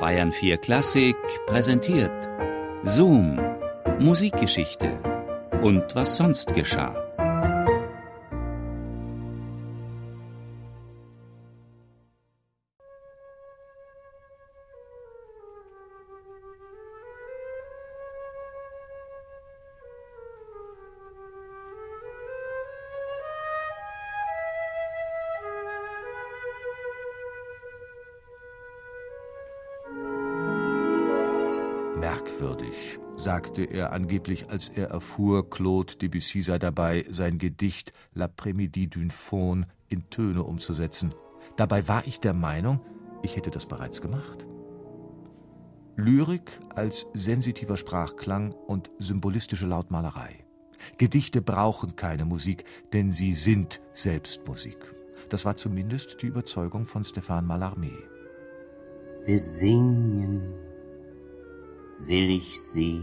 Bayern 4 Klassik präsentiert. Zoom, Musikgeschichte. Und was sonst geschah. Merkwürdig, sagte er angeblich, als er erfuhr, Claude Debussy sei dabei, sein Gedicht L'après-midi d'une faune in Töne umzusetzen. Dabei war ich der Meinung, ich hätte das bereits gemacht. Lyrik als sensitiver Sprachklang und symbolistische Lautmalerei. Gedichte brauchen keine Musik, denn sie sind selbst Musik. Das war zumindest die Überzeugung von Stéphane Mallarmé. Wir singen will ich sie,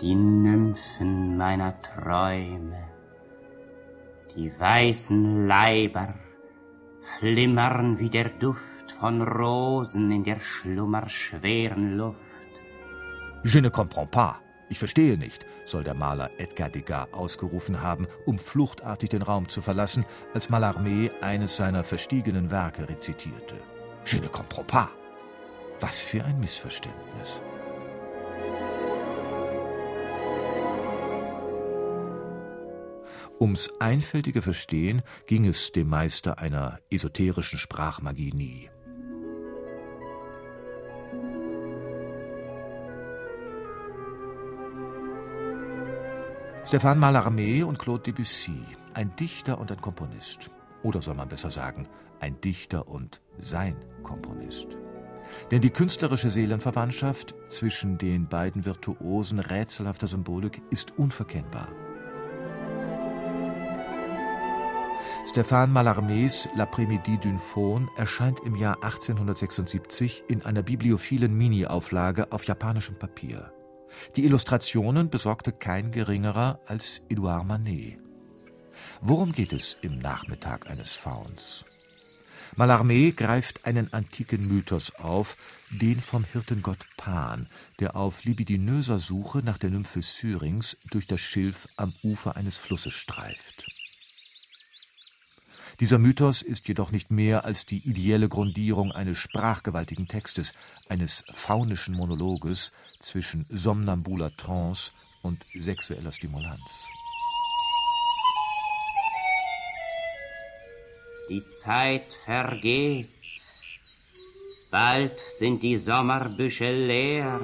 die Nymphen meiner Träume, die weißen Leiber flimmern wie der Duft von Rosen in der schlummerschweren Luft. Je ne comprends pas. Ich verstehe nicht, soll der Maler Edgar Degas ausgerufen haben, um fluchtartig den Raum zu verlassen, als Mallarmé eines seiner verstiegenen Werke rezitierte. Je ne comprends pas. Was für ein Missverständnis. Ums einfältige Verstehen ging es dem Meister einer esoterischen Sprachmagie nie. Stéphane Mallarmé und Claude Debussy, ein Dichter und ein Komponist. Oder soll man besser sagen, ein Dichter und sein Komponist. Denn die künstlerische Seelenverwandtschaft zwischen den beiden Virtuosen rätselhafter Symbolik ist unverkennbar. Stéphane Mallarmés L'après-midi d'une faune erscheint im Jahr 1876 in einer bibliophilen Mini-Auflage auf japanischem Papier. Die Illustrationen besorgte kein geringerer als Edouard Manet. Worum geht es im Nachmittag eines Fauns? Mallarmé greift einen antiken Mythos auf, den vom Hirtengott Pan, der auf libidinöser Suche nach der Nymphe Syrinx durch das Schilf am Ufer eines Flusses streift. Dieser Mythos ist jedoch nicht mehr als die ideelle Grundierung eines sprachgewaltigen Textes, eines faunischen Monologes zwischen somnambuler Trance und sexueller Stimulanz. Die Zeit vergeht, bald sind die Sommerbüsche leer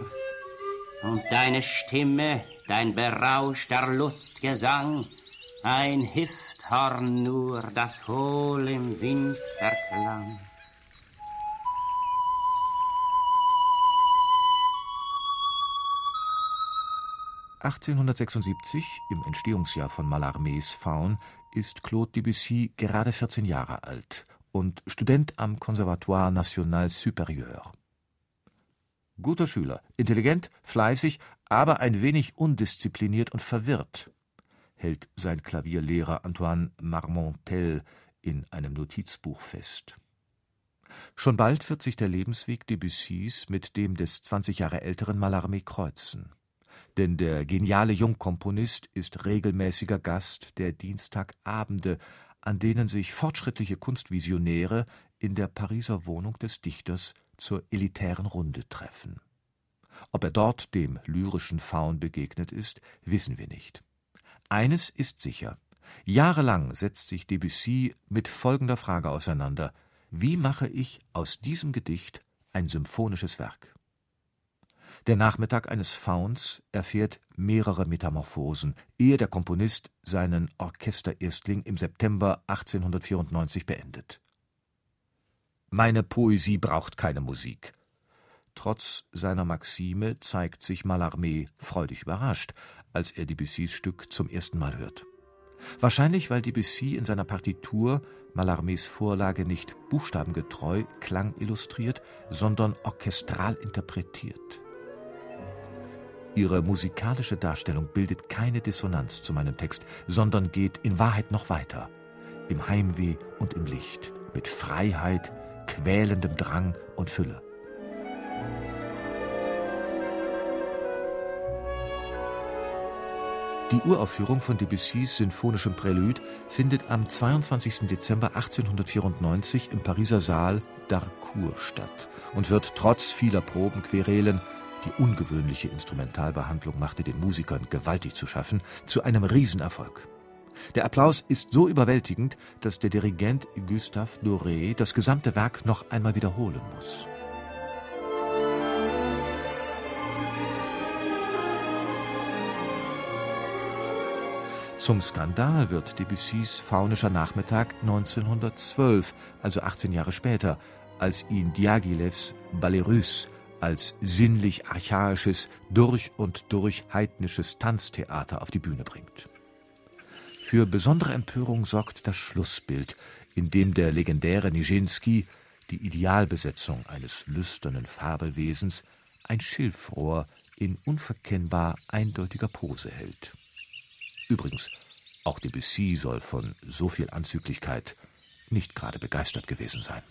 und deine Stimme, dein berauschter Lustgesang, ein Hift Horn nur, das hohl im Wind verklang. (1876), im Entstehungsjahr von Mallarmés Faun, ist Claude Debussy gerade 14 Jahre alt und Student am Conservatoire National Supérieur. Guter Schüler, intelligent, fleißig, aber ein wenig undiszipliniert und verwirrt hält sein Klavierlehrer Antoine Marmontel in einem Notizbuch fest. Schon bald wird sich der Lebensweg Debussys mit dem des 20 Jahre älteren Mallarmé kreuzen. Denn der geniale Jungkomponist ist regelmäßiger Gast der Dienstagabende, an denen sich fortschrittliche Kunstvisionäre in der Pariser Wohnung des Dichters zur elitären Runde treffen. Ob er dort dem lyrischen Faun begegnet ist, wissen wir nicht. Eines ist sicher: Jahrelang setzt sich Debussy mit folgender Frage auseinander: Wie mache ich aus diesem Gedicht ein symphonisches Werk? Der Nachmittag eines Fauns erfährt mehrere Metamorphosen, ehe der Komponist seinen Orchestererstling im September 1894 beendet. Meine Poesie braucht keine Musik. Trotz seiner Maxime zeigt sich Mallarmé freudig überrascht, als er Debussys Stück zum ersten Mal hört. Wahrscheinlich, weil Debussy in seiner Partitur Mallarmés Vorlage nicht buchstabengetreu Klang illustriert, sondern orchestral interpretiert. Ihre musikalische Darstellung bildet keine Dissonanz zu meinem Text, sondern geht in Wahrheit noch weiter. Im Heimweh und im Licht, mit Freiheit, quälendem Drang und Fülle. Die Uraufführung von Debussys sinfonischem Prälude findet am 22. Dezember 1894 im Pariser Saal d'Arcourt statt und wird trotz vieler Probenquerelen die ungewöhnliche Instrumentalbehandlung machte den Musikern gewaltig zu schaffen, zu einem Riesenerfolg. Der Applaus ist so überwältigend, dass der Dirigent Gustave Doré das gesamte Werk noch einmal wiederholen muss. Zum Skandal wird Debussys Faunischer Nachmittag 1912, also 18 Jahre später, als ihn Diaghilevs Ballet Russe als sinnlich archaisches, durch und durch heidnisches Tanztheater auf die Bühne bringt. Für besondere Empörung sorgt das Schlussbild, in dem der legendäre Nijinsky, die Idealbesetzung eines lüsternen Fabelwesens, ein Schilfrohr in unverkennbar eindeutiger Pose hält. Übrigens, auch Debussy soll von so viel Anzüglichkeit nicht gerade begeistert gewesen sein.